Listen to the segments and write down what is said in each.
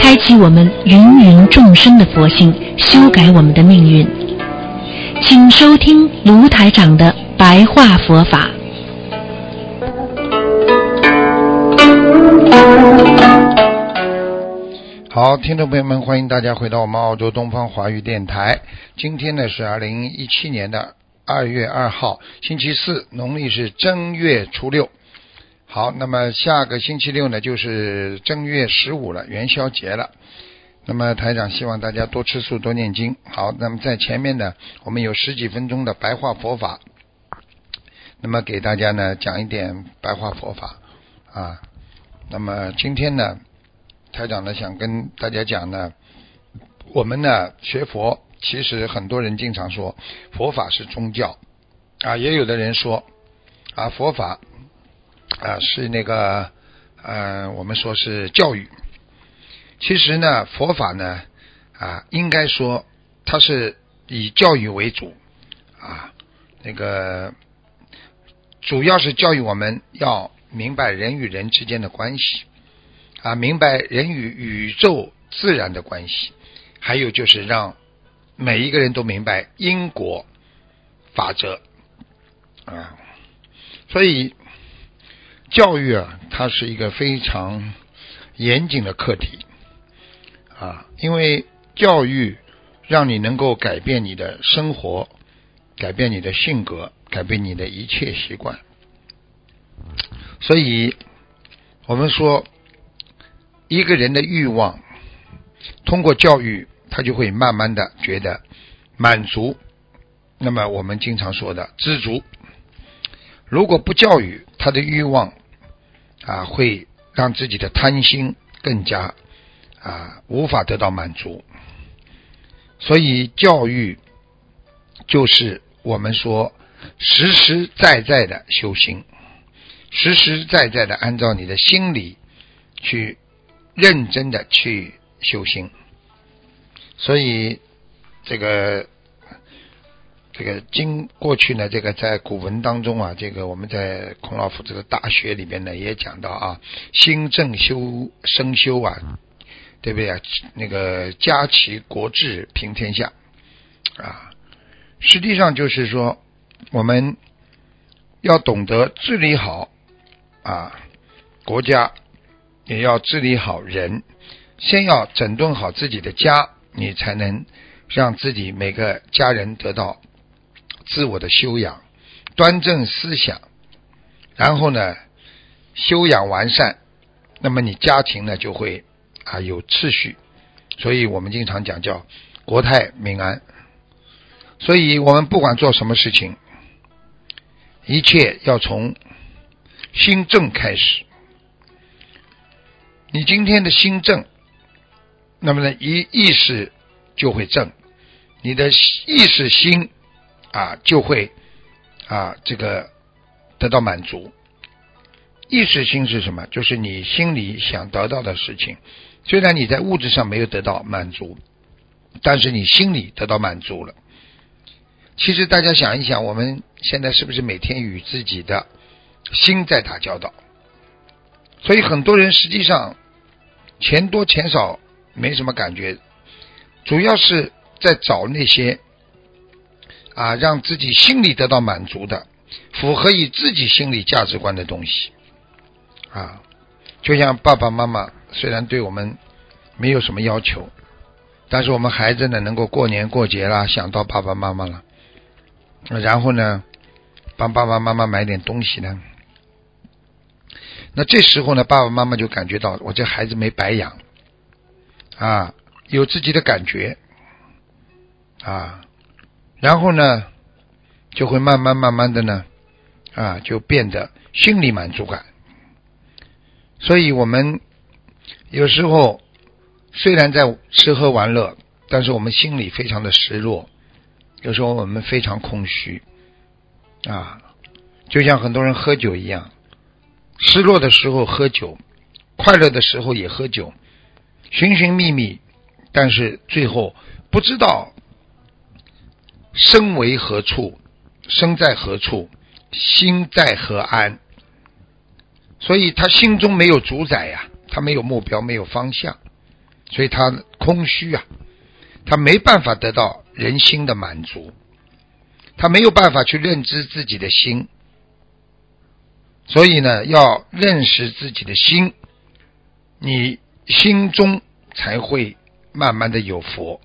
开启我们芸芸众生的佛性，修改我们的命运。请收听卢台长的白话佛法。好，听众朋友们，欢迎大家回到我们澳洲东方华语电台。今天呢是二零一七年的二月二号，星期四，农历是正月初六。好，那么下个星期六呢就是正月十五了，元宵节了。那么台长希望大家多吃素，多念经。好，那么在前面呢，我们有十几分钟的白话佛法，那么给大家呢讲一点白话佛法啊。那么今天呢，台长呢想跟大家讲呢，我们呢学佛，其实很多人经常说佛法是宗教啊，也有的人说啊佛法啊是那个呃我们说是教育。其实呢，佛法呢，啊，应该说它是以教育为主，啊，那个主要是教育我们要明白人与人之间的关系，啊，明白人与宇宙自然的关系，还有就是让每一个人都明白因果法则，啊，所以教育啊，它是一个非常严谨的课题。啊，因为教育让你能够改变你的生活，改变你的性格，改变你的一切习惯。所以，我们说，一个人的欲望通过教育，他就会慢慢的觉得满足。那么，我们经常说的知足。如果不教育，他的欲望啊，会让自己的贪心更加。啊，无法得到满足，所以教育就是我们说实实在在的修行，实实在在的按照你的心理去认真的去修行。所以这个这个经过去呢，这个在古文当中啊，这个我们在孔老夫子的大学里边呢也讲到啊，心正修生修啊。对不对啊？那个家齐国治平天下啊，实际上就是说，我们要懂得治理好啊国家，也要治理好人。先要整顿好自己的家，你才能让自己每个家人得到自我的修养、端正思想，然后呢修养完善，那么你家庭呢就会。啊，有秩序，所以我们经常讲叫国泰民安。所以我们不管做什么事情，一切要从心正开始。你今天的心正，那么呢，一意识就会正，你的意识心啊就会啊这个得到满足。意识心是什么？就是你心里想得到的事情。虽然你在物质上没有得到满足，但是你心里得到满足了。其实大家想一想，我们现在是不是每天与自己的心在打交道？所以很多人实际上钱多钱少没什么感觉，主要是在找那些啊让自己心里得到满足的、符合以自己心理价值观的东西。啊。就像爸爸妈妈虽然对我们没有什么要求，但是我们孩子呢能够过年过节啦，想到爸爸妈妈了，然后呢帮爸爸妈妈买点东西呢，那这时候呢爸爸妈妈就感觉到我这孩子没白养。啊，有自己的感觉。啊，然后呢就会慢慢慢慢的呢啊就变得心理满足感。所以我们有时候虽然在吃喝玩乐但是我们心里非常的失落，有时候我们非常空虚啊，就像很多人喝酒一样，失落的时候喝酒，快乐的时候也喝酒，寻寻觅觅，但是最后不知道身为何处，身在何处，心在何安，所以他心中没有主宰呀，他没有目标，没有方向。所以他空虚啊，他没办法得到人心的满足，他没有办法去认知自己的心，所以呢，要认识自己的心，你心中才会慢慢的有佛。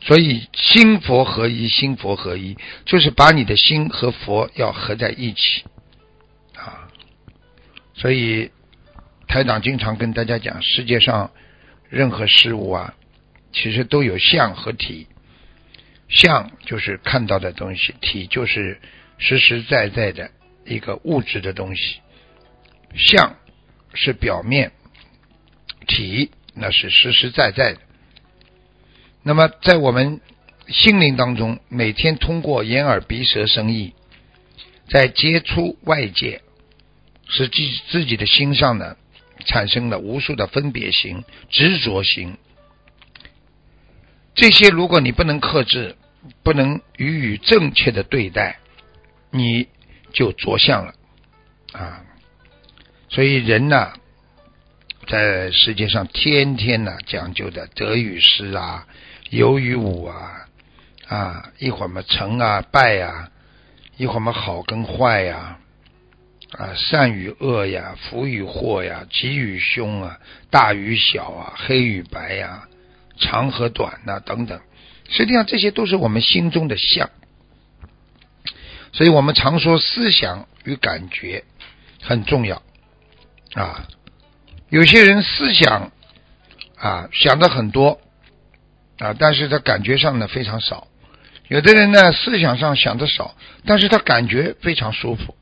所以心佛合一，心佛合一，就是把你的心和佛要合在一起啊。所以台长经常跟大家讲，世界上。任何事物啊，其实都有相和体。相就是看到的东西，体就是实实在在的一个物质的东西。相是表面，体那是实实在在的。那么在我们心灵当中，每天通过眼耳鼻舌身意，在接触外界，使自自己的心上呢。产生了无数的分别心、执着心，这些如果你不能克制，不能予以正确的对待，你就着相了啊！所以人呢，在世界上天天呢讲究的得与失啊、有与无啊啊，一会儿嘛成啊败呀，一会儿嘛好跟坏呀。啊，善与恶呀，福与祸呀，吉与凶啊，大与小啊，黑与白呀，长和短呐，等等，实际上这些都是我们心中的相。所以我们常说思想与感觉很重要啊。有些人思想啊想的很多啊，但是他感觉上呢非常少；有的人呢思想上想的少，但是他感觉非常舒服。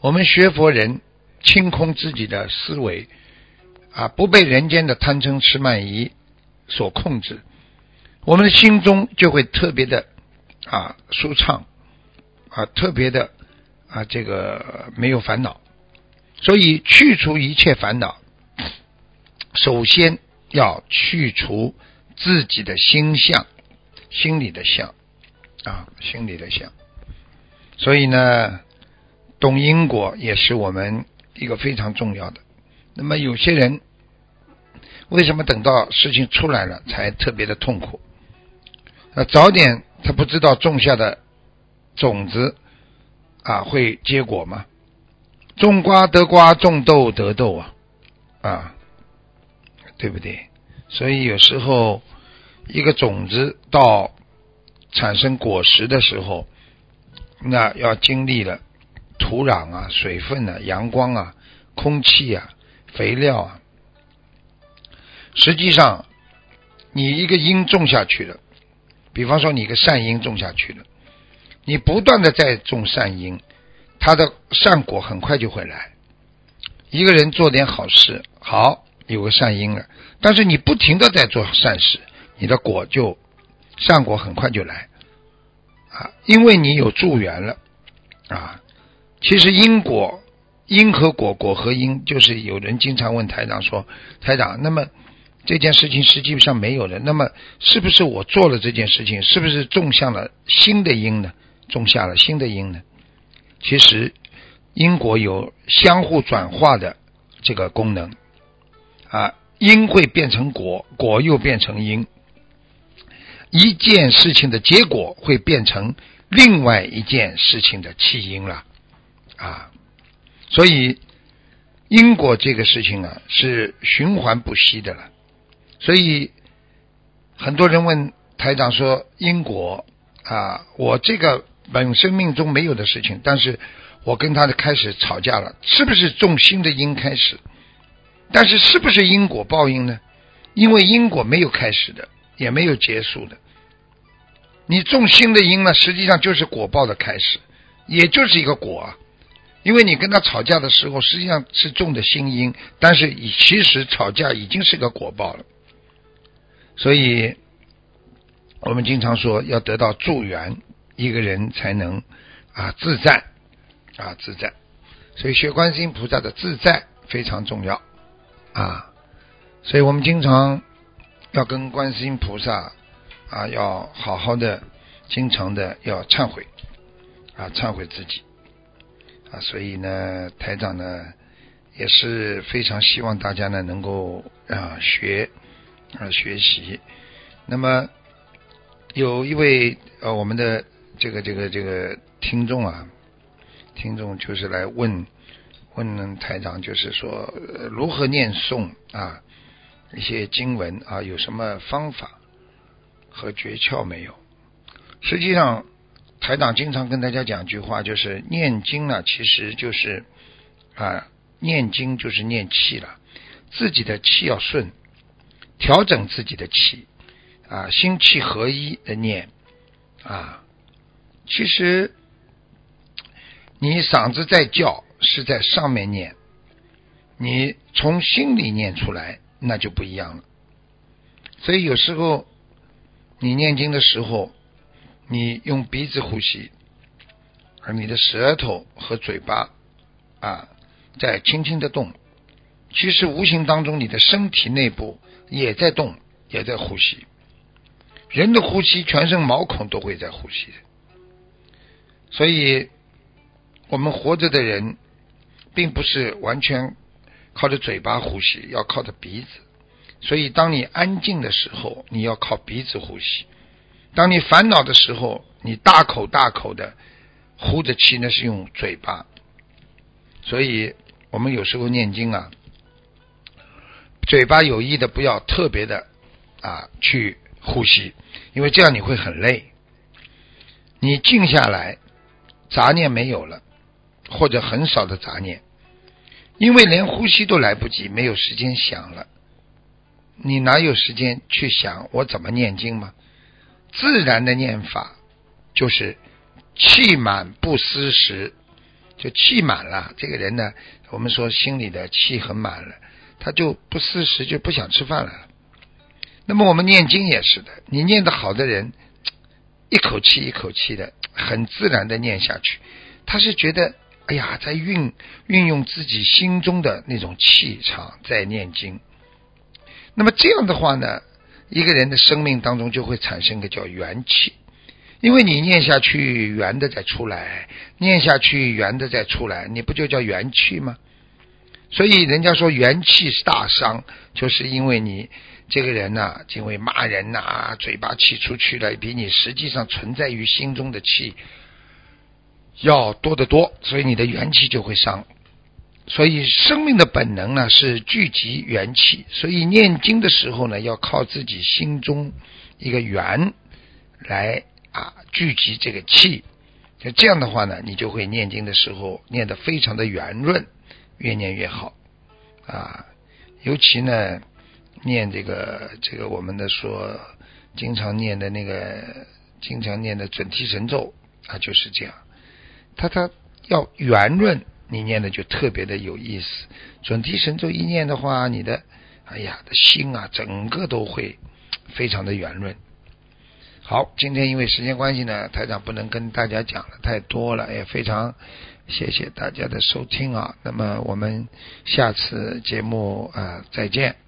我们学佛人清空自己的思维啊，不被人间的贪嗔痴慢疑所控制，我们的心中就会特别的啊舒畅啊，特别的啊这个没有烦恼。所以去除一切烦恼，首先要去除自己的心相，心里的相啊，心里的相。所以呢。懂因果也是我们一个非常重要的。那么有些人为什么等到事情出来了才特别的痛苦？那早点他不知道种下的种子啊会结果吗？种瓜得瓜，种豆得豆啊啊，对不对？所以有时候一个种子到产生果实的时候，那要经历了。土壤啊，水分啊，阳光啊，空气啊，肥料啊，实际上，你一个因种下去了，比方说你一个善因种下去了，你不断的在种善因，它的善果很快就会来。一个人做点好事，好有个善因了，但是你不停的在做善事，你的果就善果很快就来啊，因为你有助缘了啊。其实因果，因和果，果和因，就是有人经常问台长说：“台长，那么这件事情实际上没有了，那么是不是我做了这件事情，是不是种下了新的因呢？种下了新的因呢？”其实因果有相互转化的这个功能啊，因会变成果，果又变成因，一件事情的结果会变成另外一件事情的起因了。啊，所以因果这个事情啊是循环不息的了。所以很多人问台长说：“因果啊，我这个本生命中没有的事情，但是我跟他的开始吵架了，是不是种新的因开始？但是是不是因果报应呢？因为因果没有开始的，也没有结束的。你种新的因呢，实际上就是果报的开始，也就是一个果。”啊。因为你跟他吵架的时候，实际上是种的心因，但是其实吵架已经是个果报了。所以我们经常说要得到助缘，一个人才能啊自在啊自在。所以学观世音菩萨的自在非常重要啊。所以我们经常要跟观世音菩萨啊要好好的，经常的要忏悔啊忏悔自己啊。所以呢，台长呢也是非常希望大家呢能够啊学啊学习。那么。有一位呃，我们的这个这个这个听众啊，听众就是来问问台长，就是说如何念诵啊一些经文啊，有什么方法和诀窍没有？实际上，台长经常跟大家讲一句话，就是念经呢，其实就是啊，念经就是念气了，自己的气要顺，调整自己的气。啊，心气合一的念啊，其实你嗓子在叫是在上面念，你从心里念出来那就不一样了。所以有时候你念经的时候，你用鼻子呼吸，而你的舌头和嘴巴啊在轻轻的动，其实无形当中你的身体内部也在动，也在呼吸。人的呼吸，全身毛孔都会在呼吸的，所以，我们活着的人，并不是完全靠着嘴巴呼吸，要靠着鼻子。所以，当你安静的时候，你要靠鼻子呼吸；当你烦恼的时候，你大口大口的呼着气，那是用嘴巴。所以我们有时候念经啊，嘴巴有意的不要特别的啊去。呼吸，因为这样你会很累。你静下来，杂念没有了，或者很少的杂念，因为连呼吸都来不及，没有时间想了。你哪有时间去想我怎么念经吗？自然的念法就是气满不思食，就气满了。这个人呢，我们说心里的气很满了，他就不思食，就不想吃饭了。那么我们念经也是的，你念得好的人，一口气一口气的，很自然的念下去，他是觉得，哎呀，在运运用自己心中的那种气场在念经。那么这样的话呢，一个人的生命当中就会产生个叫元气，因为你念下去，圆的再出来，念下去，圆的再出来，你不就叫元气吗？所以人家说元气是大伤，就是因为你。这个人呐，因为骂人呐，嘴巴气出去了，比你实际上存在于心中的气要多得多，所以你的元气就会伤。所以生命的本能呢是聚集元气，所以念经的时候呢，要靠自己心中一个元来啊聚集这个气。就这样的话呢，你就会念经的时候念得非常的圆润，越念越好啊。尤其呢。念这个这个我们的说经常念的那个经常念的准提神咒啊就是这样，它它要圆润，你念的就特别的有意思。准提神咒一念的话，你的哎呀的心啊，整个都会非常的圆润。好，今天因为时间关系呢，台长不能跟大家讲的太多了，也非常谢谢大家的收听啊。那么我们下次节目啊再见。